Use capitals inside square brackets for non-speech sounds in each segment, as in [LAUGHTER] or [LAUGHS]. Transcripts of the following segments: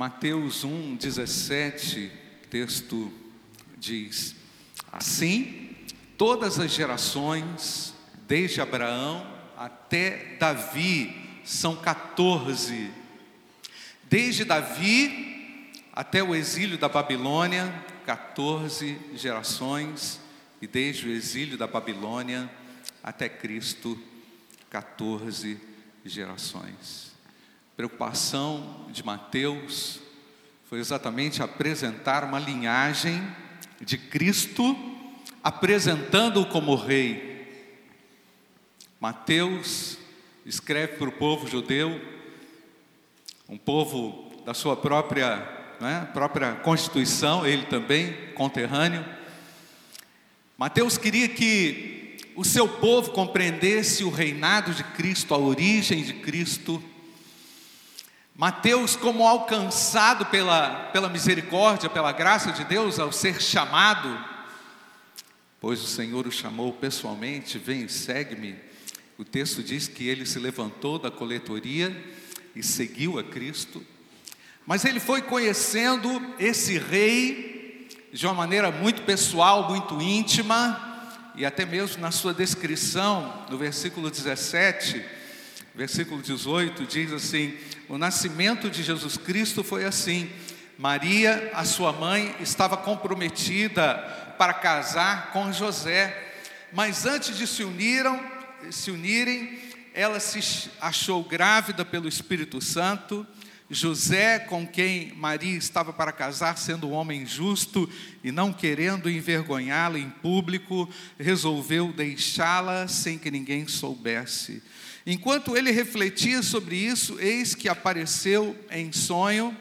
Mateus 1, 17, texto diz: Assim, todas as gerações, desde Abraão até Davi, são 14. Desde Davi até o exílio da Babilônia, 14 gerações, e desde o exílio da Babilônia até Cristo, 14 gerações. Preocupação de Mateus foi exatamente apresentar uma linhagem de Cristo, apresentando-o como rei. Mateus escreve para o povo judeu, um povo da sua própria, né, própria constituição, ele também conterrâneo. Mateus queria que o seu povo compreendesse o reinado de Cristo, a origem de Cristo, Mateus, como alcançado pela, pela misericórdia, pela graça de Deus, ao ser chamado, pois o Senhor o chamou pessoalmente, vem segue-me. O texto diz que ele se levantou da coletoria e seguiu a Cristo, mas ele foi conhecendo esse rei de uma maneira muito pessoal, muito íntima, e até mesmo na sua descrição, no versículo 17, versículo 18, diz assim: O nascimento de Jesus Cristo foi assim. Maria, a sua mãe, estava comprometida para casar com José, mas antes de se uniram, se unirem, ela se achou grávida pelo Espírito Santo. José, com quem Maria estava para casar, sendo um homem justo e não querendo envergonhá-la em público, resolveu deixá-la sem que ninguém soubesse. Enquanto ele refletia sobre isso, eis que apareceu em sonho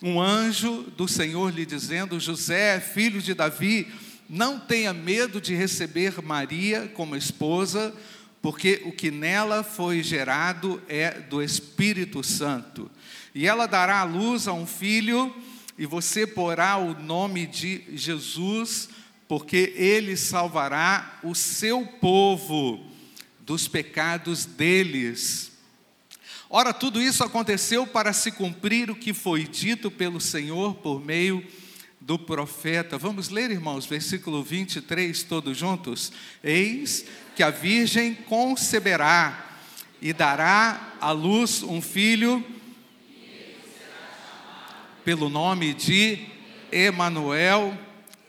um anjo do Senhor lhe dizendo: José, filho de Davi, não tenha medo de receber Maria como esposa, porque o que nela foi gerado é do Espírito Santo. E ela dará à luz a um filho, e você porá o nome de Jesus, porque ele salvará o seu povo dos pecados deles. Ora, tudo isso aconteceu para se cumprir o que foi dito pelo Senhor por meio do profeta. Vamos ler, irmãos, versículo 23, todos juntos? Eis que a virgem conceberá e dará à luz um filho pelo nome de Emanuel,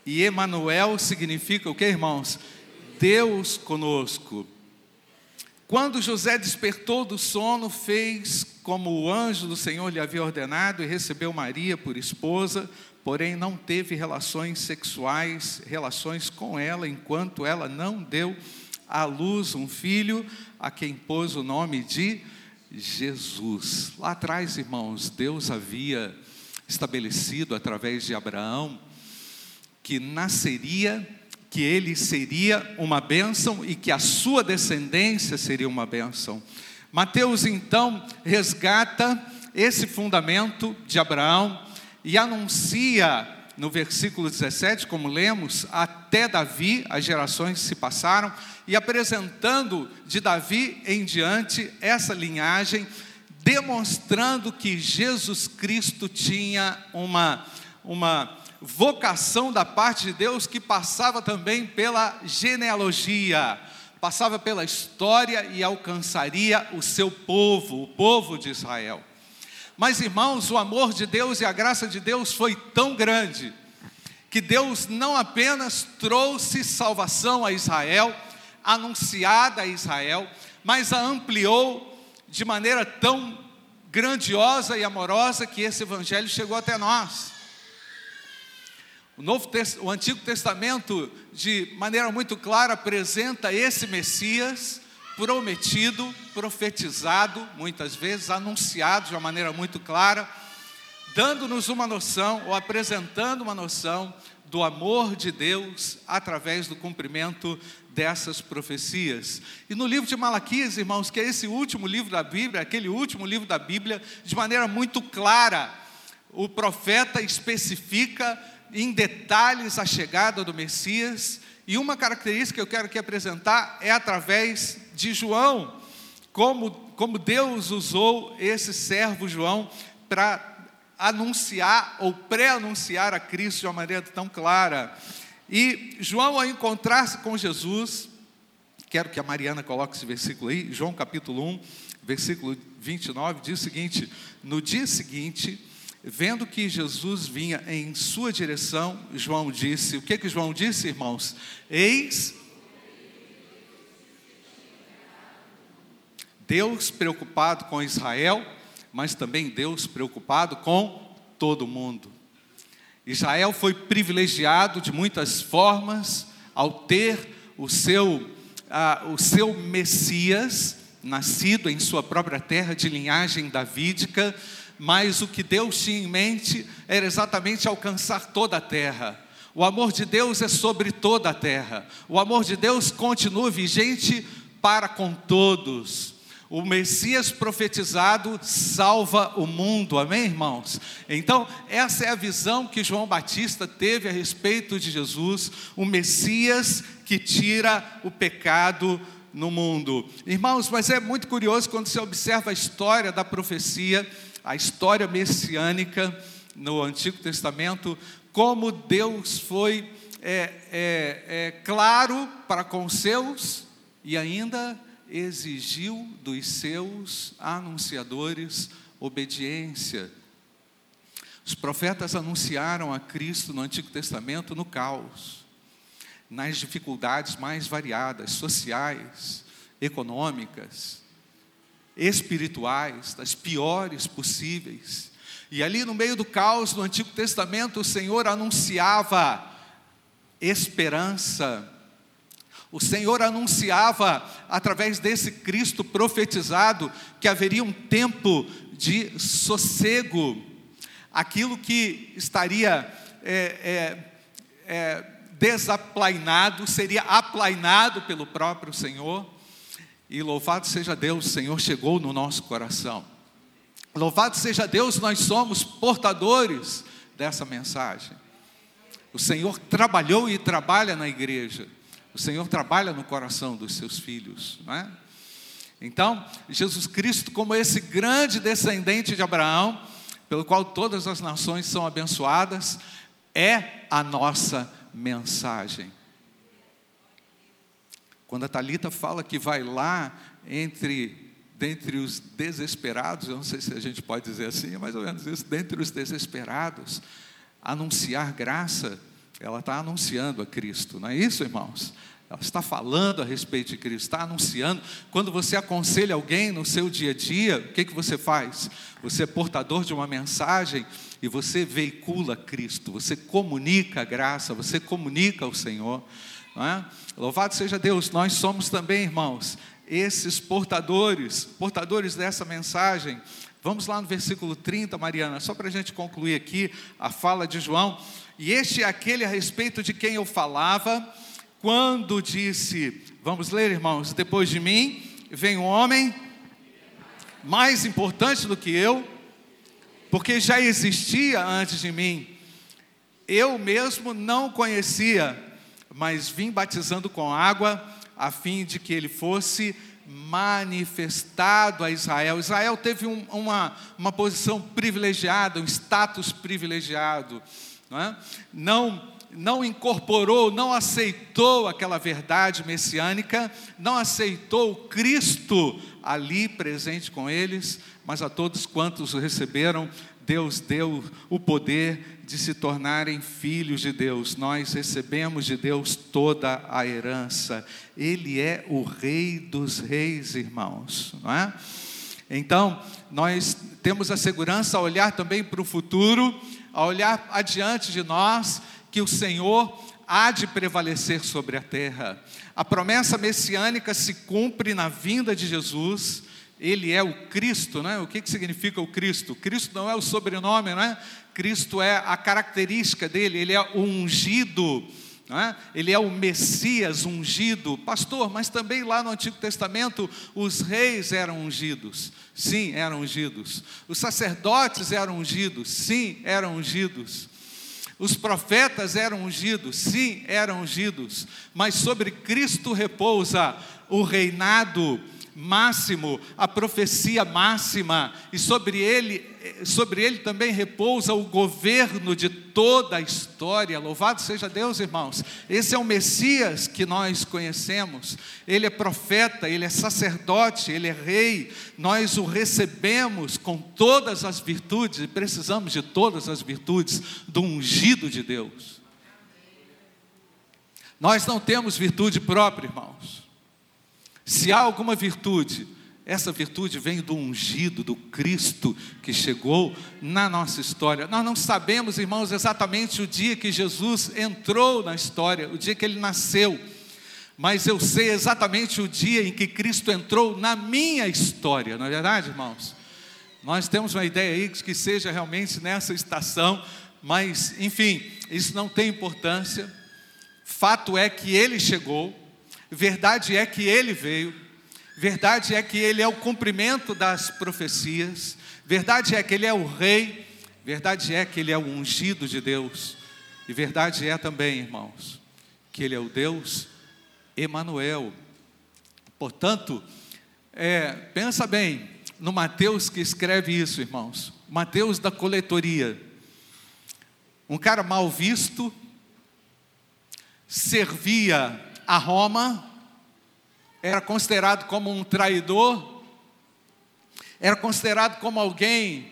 e Emanuel significa o que, irmãos? Deus conosco. Quando José despertou do sono, fez como o anjo do Senhor lhe havia ordenado e recebeu Maria por esposa, porém não teve relações sexuais, relações com ela, enquanto ela não deu à luz um filho, a quem pôs o nome de Jesus. Lá atrás, irmãos, Deus havia estabelecido através de Abraão que nasceria que ele seria uma bênção e que a sua descendência seria uma bênção. Mateus então resgata esse fundamento de Abraão e anuncia no versículo 17, como lemos, até Davi as gerações se passaram, e apresentando de Davi em diante essa linhagem, demonstrando que Jesus Cristo tinha uma, uma vocação da parte de Deus que passava também pela genealogia, passava pela história e alcançaria o seu povo, o povo de Israel. Mas irmãos, o amor de Deus e a graça de Deus foi tão grande que Deus não apenas trouxe salvação a Israel, anunciada a Israel, mas a ampliou de maneira tão grandiosa e amorosa que esse evangelho chegou até nós. O, Novo, o Antigo Testamento, de maneira muito clara, apresenta esse Messias prometido, profetizado, muitas vezes, anunciado de uma maneira muito clara, dando-nos uma noção, ou apresentando uma noção do amor de Deus através do cumprimento dessas profecias. E no livro de Malaquias, irmãos, que é esse último livro da Bíblia, aquele último livro da Bíblia, de maneira muito clara, o profeta especifica em detalhes a chegada do Messias, e uma característica que eu quero aqui apresentar é através de João, como, como Deus usou esse servo João para anunciar ou pré-anunciar a Cristo de uma maneira tão clara. E João, ao encontrar-se com Jesus, quero que a Mariana coloque esse versículo aí, João capítulo 1, versículo 29, diz o seguinte: No dia seguinte, vendo que Jesus vinha em sua direção, João disse: O que que João disse, irmãos? Eis Deus preocupado com Israel, mas também Deus preocupado com todo mundo. Israel foi privilegiado de muitas formas ao ter o seu, ah, o seu Messias, nascido em sua própria terra de linhagem davídica, mas o que Deus tinha em mente era exatamente alcançar toda a terra. O amor de Deus é sobre toda a terra. O amor de Deus continua vigente para com todos. O Messias profetizado salva o mundo, amém, irmãos? Então, essa é a visão que João Batista teve a respeito de Jesus, o Messias que tira o pecado no mundo. Irmãos, mas é muito curioso quando você observa a história da profecia, a história messiânica no Antigo Testamento, como Deus foi é, é, é, claro para com seus e ainda exigiu dos seus anunciadores obediência. Os profetas anunciaram a Cristo no Antigo Testamento no caos, nas dificuldades mais variadas, sociais, econômicas, espirituais, das piores possíveis. E ali no meio do caos, no Antigo Testamento, o Senhor anunciava esperança, o Senhor anunciava, através desse Cristo profetizado, que haveria um tempo de sossego, aquilo que estaria é, é, é, desaplainado seria aplainado pelo próprio Senhor. E louvado seja Deus, o Senhor chegou no nosso coração. Louvado seja Deus, nós somos portadores dessa mensagem. O Senhor trabalhou e trabalha na igreja. O Senhor trabalha no coração dos seus filhos, não é? Então, Jesus Cristo, como esse grande descendente de Abraão, pelo qual todas as nações são abençoadas, é a nossa mensagem. Quando a Talita fala que vai lá entre dentre os desesperados, eu não sei se a gente pode dizer assim, é mais ou menos isso, dentre os desesperados, anunciar graça, ela está anunciando a Cristo, não é isso, irmãos? Ela está falando a respeito de Cristo, está anunciando. Quando você aconselha alguém no seu dia a dia, o que, que você faz? Você é portador de uma mensagem e você veicula Cristo, você comunica a graça, você comunica o Senhor. É? Louvado seja Deus, nós somos também, irmãos, esses portadores, portadores dessa mensagem. Vamos lá no versículo 30, Mariana, só para a gente concluir aqui a fala de João. E este é aquele a respeito de quem eu falava, quando disse: Vamos ler, irmãos, depois de mim vem um homem mais importante do que eu, porque já existia antes de mim. Eu mesmo não conhecia, mas vim batizando com água, a fim de que ele fosse manifestado a Israel. Israel teve um, uma, uma posição privilegiada, um status privilegiado não, é? não, não incorporou, não aceitou aquela verdade messiânica, não aceitou Cristo ali presente com eles, mas a todos quantos o receberam, Deus deu o poder de se tornarem filhos de Deus. Nós recebemos de Deus toda a herança. Ele é o Rei dos Reis, irmãos, não é? Então, nós temos a segurança a olhar também para o futuro a olhar adiante de nós, que o Senhor há de prevalecer sobre a terra. A promessa messiânica se cumpre na vinda de Jesus. Ele é o Cristo, né? O que, que significa o Cristo? Cristo não é o sobrenome, não é? Cristo é a característica dele, ele é o ungido é? ele é o Messias ungido, pastor, mas também lá no Antigo Testamento os reis eram ungidos, sim, eram ungidos, os sacerdotes eram ungidos, sim, eram ungidos, os profetas eram ungidos, sim, eram ungidos, mas sobre Cristo repousa o reinado, máximo, a profecia máxima, e sobre ele, sobre ele também repousa o governo de toda a história. Louvado seja Deus, irmãos. Esse é o Messias que nós conhecemos. Ele é profeta, ele é sacerdote, ele é rei. Nós o recebemos com todas as virtudes e precisamos de todas as virtudes do ungido de Deus. Nós não temos virtude própria, irmãos. Se há alguma virtude, essa virtude vem do ungido, do Cristo que chegou na nossa história. Nós não sabemos, irmãos, exatamente o dia que Jesus entrou na história, o dia que ele nasceu, mas eu sei exatamente o dia em que Cristo entrou na minha história, não é verdade, irmãos? Nós temos uma ideia aí de que seja realmente nessa estação, mas, enfim, isso não tem importância. Fato é que ele chegou, verdade é que ele veio, verdade é que ele é o cumprimento das profecias, verdade é que ele é o rei, verdade é que ele é o ungido de Deus, e verdade é também, irmãos, que ele é o Deus Emanuel. Portanto, é, pensa bem no Mateus que escreve isso, irmãos. Mateus da coletoria. Um cara mal visto, servia a Roma, era considerado como um traidor, era considerado como alguém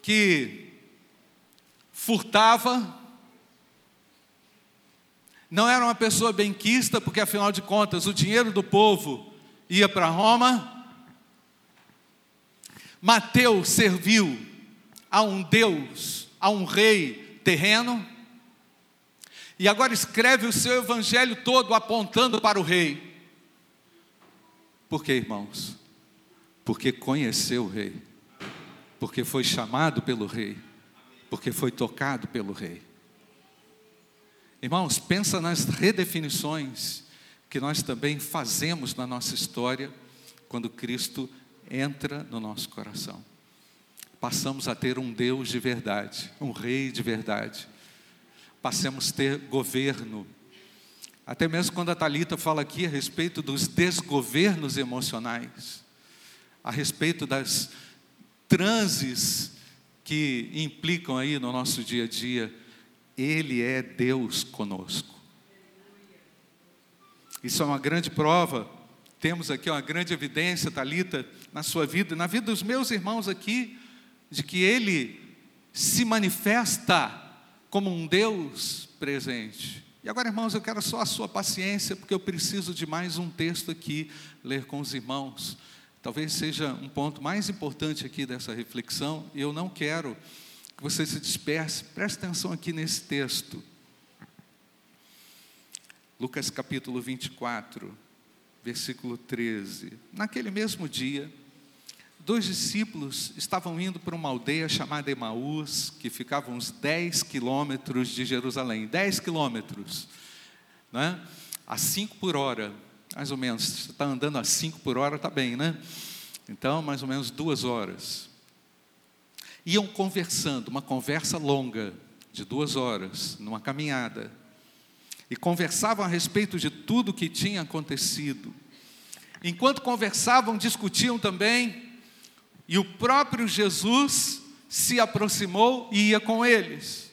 que furtava, não era uma pessoa benquista, porque afinal de contas o dinheiro do povo ia para Roma. Mateus serviu a um Deus, a um rei terreno, e agora escreve o seu evangelho todo apontando para o rei. Por quê, irmãos? Porque conheceu o rei, porque foi chamado pelo rei, porque foi tocado pelo rei. Irmãos, pensa nas redefinições que nós também fazemos na nossa história quando Cristo entra no nosso coração. Passamos a ter um Deus de verdade, um rei de verdade passemos a ter governo. Até mesmo quando a Talita fala aqui a respeito dos desgovernos emocionais, a respeito das transes que implicam aí no nosso dia a dia, ele é Deus conosco. Isso é uma grande prova. Temos aqui uma grande evidência, Talita, na sua vida, na vida dos meus irmãos aqui, de que ele se manifesta como um Deus presente. E agora, irmãos, eu quero só a sua paciência, porque eu preciso de mais um texto aqui, ler com os irmãos. Talvez seja um ponto mais importante aqui dessa reflexão, e eu não quero que você se disperse. Preste atenção aqui nesse texto. Lucas capítulo 24, versículo 13. Naquele mesmo dia, dois discípulos estavam indo para uma aldeia chamada Emaús, que ficava uns 10 quilômetros de Jerusalém. 10 quilômetros, né? a 5 por hora, mais ou menos. Você está andando a 5 por hora, está bem, né? Então, mais ou menos duas horas. Iam conversando, uma conversa longa, de duas horas, numa caminhada. E conversavam a respeito de tudo o que tinha acontecido. Enquanto conversavam, discutiam também e o próprio Jesus se aproximou e ia com eles.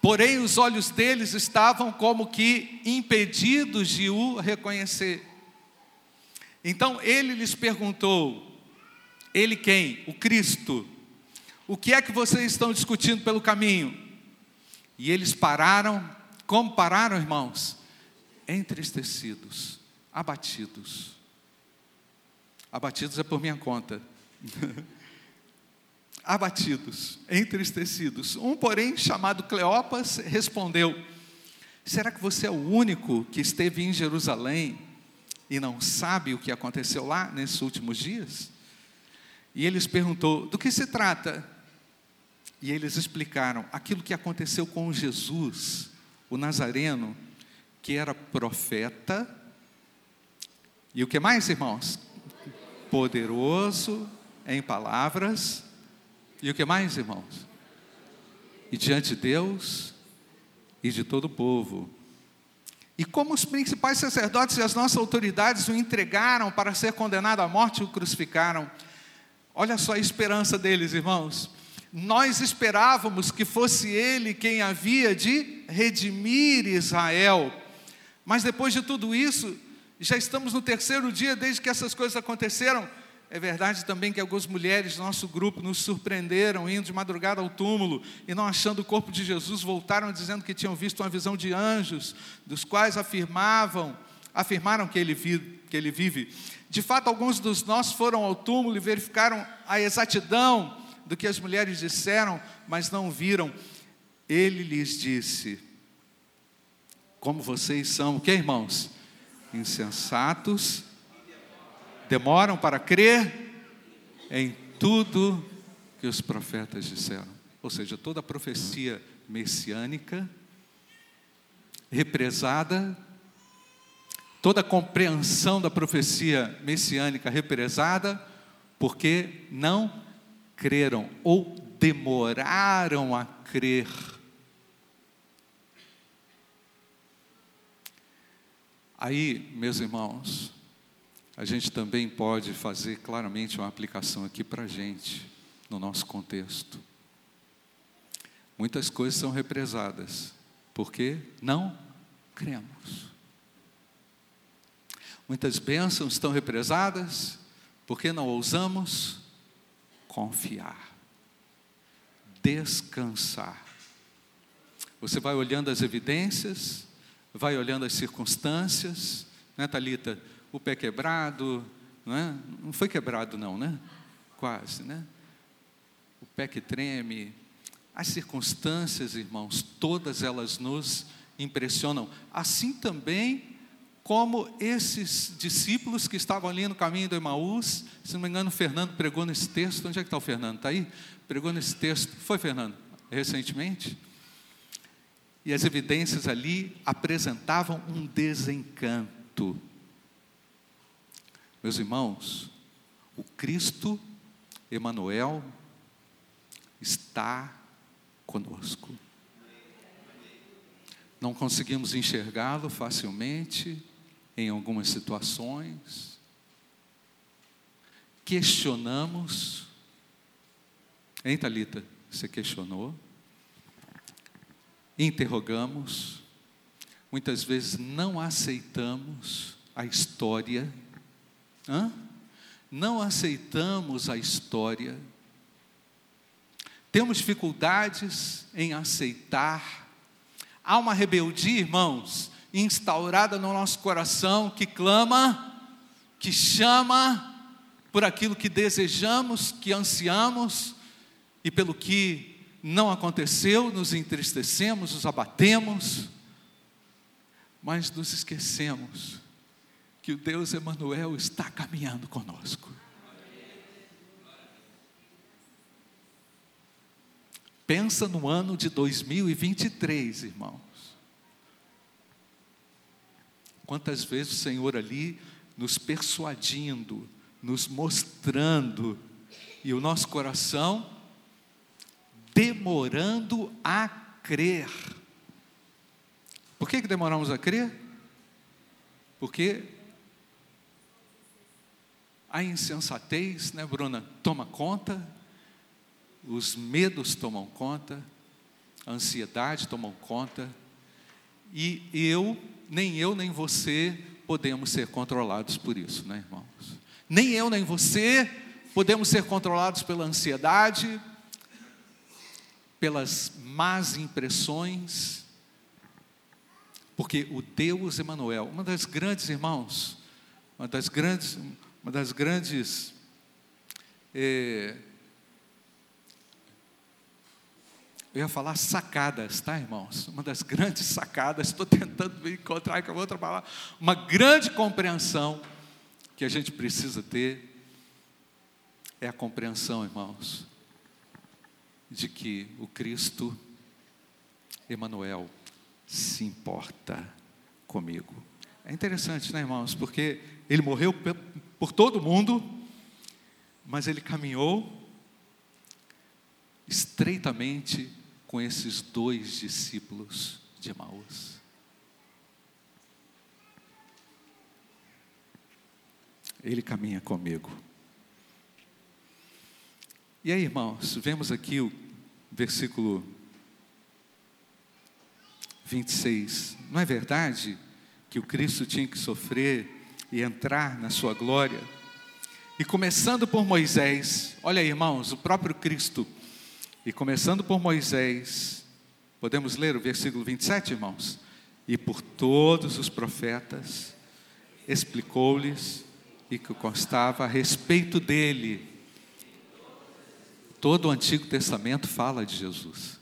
Porém, os olhos deles estavam como que impedidos de o reconhecer. Então ele lhes perguntou: Ele quem? O Cristo. O que é que vocês estão discutindo pelo caminho? E eles pararam, como pararam, irmãos? Entristecidos, abatidos. Abatidos é por minha conta. [LAUGHS] abatidos, entristecidos. Um, porém, chamado Cleopas, respondeu: Será que você é o único que esteve em Jerusalém e não sabe o que aconteceu lá nesses últimos dias? E eles perguntou: Do que se trata? E eles explicaram aquilo que aconteceu com Jesus, o Nazareno, que era profeta. E o que mais, irmãos? Poderoso em palavras. E o que mais, irmãos? E diante de Deus e de todo o povo. E como os principais sacerdotes e as nossas autoridades o entregaram para ser condenado à morte e o crucificaram. Olha só a esperança deles, irmãos. Nós esperávamos que fosse ele quem havia de redimir Israel. Mas depois de tudo isso, já estamos no terceiro dia desde que essas coisas aconteceram. É verdade também que algumas mulheres do nosso grupo nos surpreenderam indo de madrugada ao túmulo e não achando o corpo de Jesus, voltaram dizendo que tinham visto uma visão de anjos, dos quais afirmavam, afirmaram que ele, vi, que ele vive. De fato, alguns dos nossos foram ao túmulo e verificaram a exatidão do que as mulheres disseram, mas não viram. Ele lhes disse: Como vocês são, o que irmãos? Insensatos demoram para crer em tudo que os profetas disseram. Ou seja, toda a profecia messiânica, represada, toda a compreensão da profecia messiânica represada, porque não creram ou demoraram a crer. Aí, meus irmãos, a gente também pode fazer claramente uma aplicação aqui para a gente, no nosso contexto. Muitas coisas são represadas, porque não cremos. Muitas bênçãos estão represadas, porque não ousamos confiar, descansar. Você vai olhando as evidências, vai olhando as circunstâncias, né, Thalita? O pé quebrado, não, é? não foi quebrado não, né? Quase, né? O pé que treme, as circunstâncias, irmãos, todas elas nos impressionam. Assim também como esses discípulos que estavam ali no caminho do Emaús, se não me engano, o Fernando pregou nesse texto. Onde é que está o Fernando? Está aí? Pregou nesse texto. Foi, Fernando? Recentemente? E as evidências ali apresentavam um desencanto. Meus irmãos, o Cristo Emanuel está conosco. Não conseguimos enxergá-lo facilmente em algumas situações. Questionamos. Hein, Thalita? Você questionou? Interrogamos. Muitas vezes não aceitamos a história Hã? Não aceitamos a história, temos dificuldades em aceitar, há uma rebeldia, irmãos, instaurada no nosso coração que clama, que chama por aquilo que desejamos, que ansiamos e pelo que não aconteceu, nos entristecemos, nos abatemos, mas nos esquecemos que o Deus Emanuel está caminhando conosco. Pensa no ano de 2023, irmãos. Quantas vezes o Senhor ali nos persuadindo, nos mostrando, e o nosso coração demorando a crer. Por que, que demoramos a crer? Porque a insensatez, né, Bruna, toma conta, os medos tomam conta, a ansiedade tomam conta, e eu, nem eu, nem você podemos ser controlados por isso, né, irmãos? Nem eu, nem você podemos ser controlados pela ansiedade, pelas más impressões, porque o Deus Emanuel, uma das grandes irmãos, uma das grandes, uma das grandes é, eu ia falar sacadas, tá, irmãos? Uma das grandes sacadas, estou tentando encontrar com outra palavra, uma grande compreensão que a gente precisa ter é a compreensão, irmãos, de que o Cristo Emanuel se importa comigo. É interessante, né, irmãos? Porque ele morreu por todo mundo, mas ele caminhou estreitamente com esses dois discípulos de Maus. Ele caminha comigo. E aí, irmãos, vemos aqui o versículo 26. Não é verdade que o Cristo tinha que sofrer e entrar na sua glória? E começando por Moisés, olha aí, irmãos, o próprio Cristo. E começando por Moisés, podemos ler o versículo 27, irmãos? E por todos os profetas, explicou-lhes e que constava a respeito dele. Todo o Antigo Testamento fala de Jesus.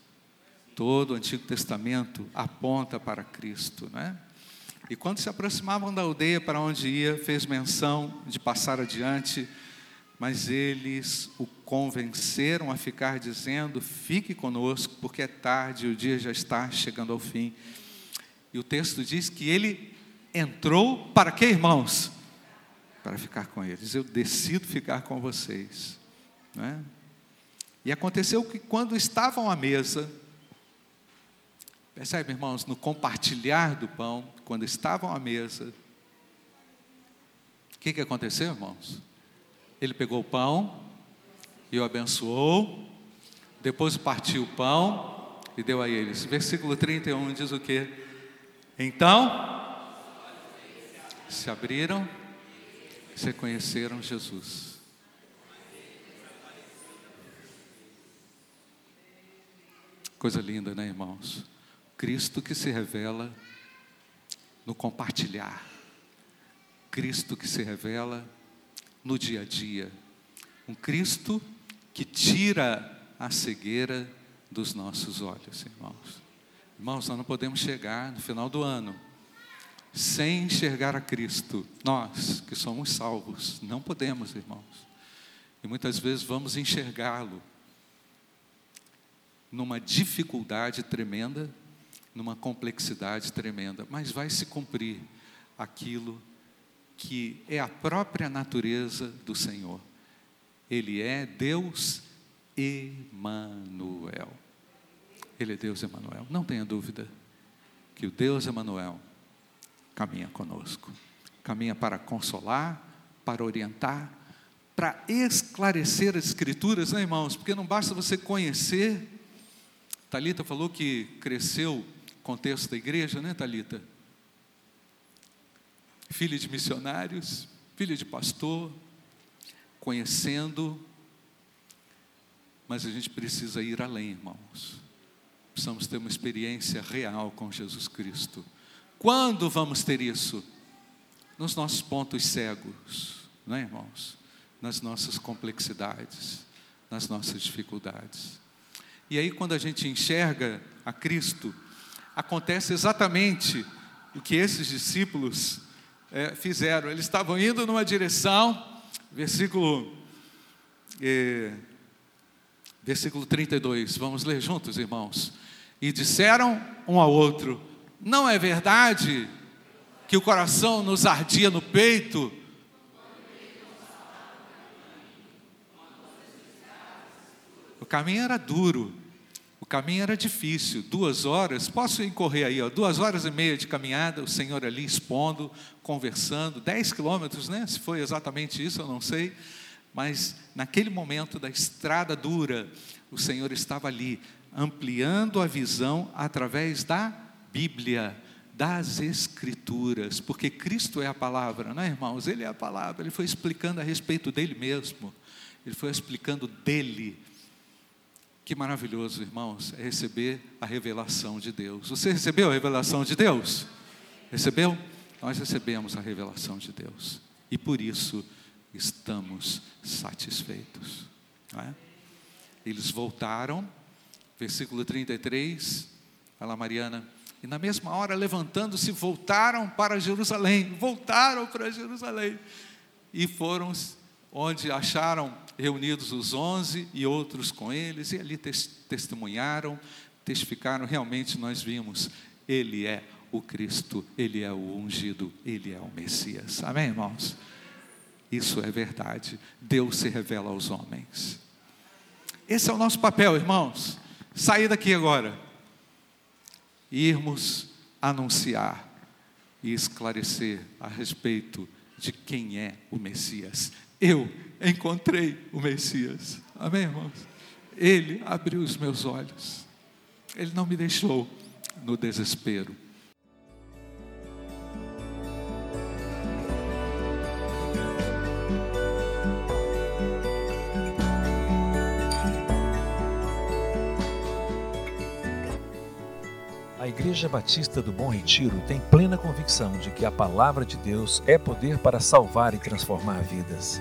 Todo o Antigo Testamento aponta para Cristo, né? E quando se aproximavam da aldeia para onde ia, fez menção de passar adiante, mas eles o convenceram a ficar dizendo: Fique conosco, porque é tarde, o dia já está chegando ao fim. E o texto diz que ele entrou para quê, irmãos? Para ficar com eles. Eu decido ficar com vocês. Né? E aconteceu que quando estavam à mesa, Percebe, irmãos, no compartilhar do pão, quando estavam à mesa, o que, que aconteceu, irmãos? Ele pegou o pão e o abençoou, depois partiu o pão e deu a eles. Versículo 31 diz o que? Então, se abriram, se conheceram Jesus. Coisa linda, né, irmãos? Cristo que se revela no compartilhar, Cristo que se revela no dia a dia, um Cristo que tira a cegueira dos nossos olhos, irmãos. Irmãos, nós não podemos chegar no final do ano sem enxergar a Cristo. Nós que somos salvos, não podemos, irmãos. E muitas vezes vamos enxergá-lo numa dificuldade tremenda numa complexidade tremenda, mas vai se cumprir aquilo que é a própria natureza do Senhor. Ele é Deus Emanuel. Ele é Deus Emanuel. Não tenha dúvida que o Deus Emanuel caminha conosco. Caminha para consolar, para orientar, para esclarecer as escrituras, né, irmãos? Porque não basta você conhecer. Talita falou que cresceu contexto da igreja, né, Talita? Filho de missionários, filho de pastor, conhecendo, mas a gente precisa ir além, irmãos. Precisamos ter uma experiência real com Jesus Cristo. Quando vamos ter isso? Nos nossos pontos cegos, não é, irmãos? Nas nossas complexidades, nas nossas dificuldades. E aí, quando a gente enxerga a Cristo, acontece exatamente o que esses discípulos é, fizeram. Eles estavam indo numa direção, versículo, é, versículo 32, vamos ler juntos, irmãos. E disseram um ao outro: Não é verdade que o coração nos ardia no peito? O caminho era duro, caminho era difícil, duas horas, posso correr aí, ó, duas horas e meia de caminhada, o Senhor ali expondo, conversando, dez quilômetros, né? Se foi exatamente isso, eu não sei, mas naquele momento da estrada dura, o Senhor estava ali, ampliando a visão através da Bíblia, das Escrituras, porque Cristo é a palavra, não é, irmãos? Ele é a palavra, ele foi explicando a respeito dele mesmo, ele foi explicando dele que maravilhoso, irmãos, é receber a revelação de Deus. Você recebeu a revelação de Deus? Recebeu? Nós recebemos a revelação de Deus. E por isso estamos satisfeitos. É? Eles voltaram, versículo 33, fala Mariana, e na mesma hora, levantando-se, voltaram para Jerusalém. Voltaram para Jerusalém. E foram onde acharam reunidos os onze e outros com eles, e ali testemunharam, testificaram, realmente nós vimos, Ele é o Cristo, Ele é o ungido, Ele é o Messias. Amém, irmãos? Isso é verdade. Deus se revela aos homens. Esse é o nosso papel, irmãos. Sair daqui agora. Irmos anunciar e esclarecer a respeito de quem é o Messias. Eu encontrei o Messias. Amém, irmãos? Ele abriu os meus olhos. Ele não me deixou no desespero. A Igreja Batista do Bom Retiro tem plena convicção de que a palavra de Deus é poder para salvar e transformar vidas.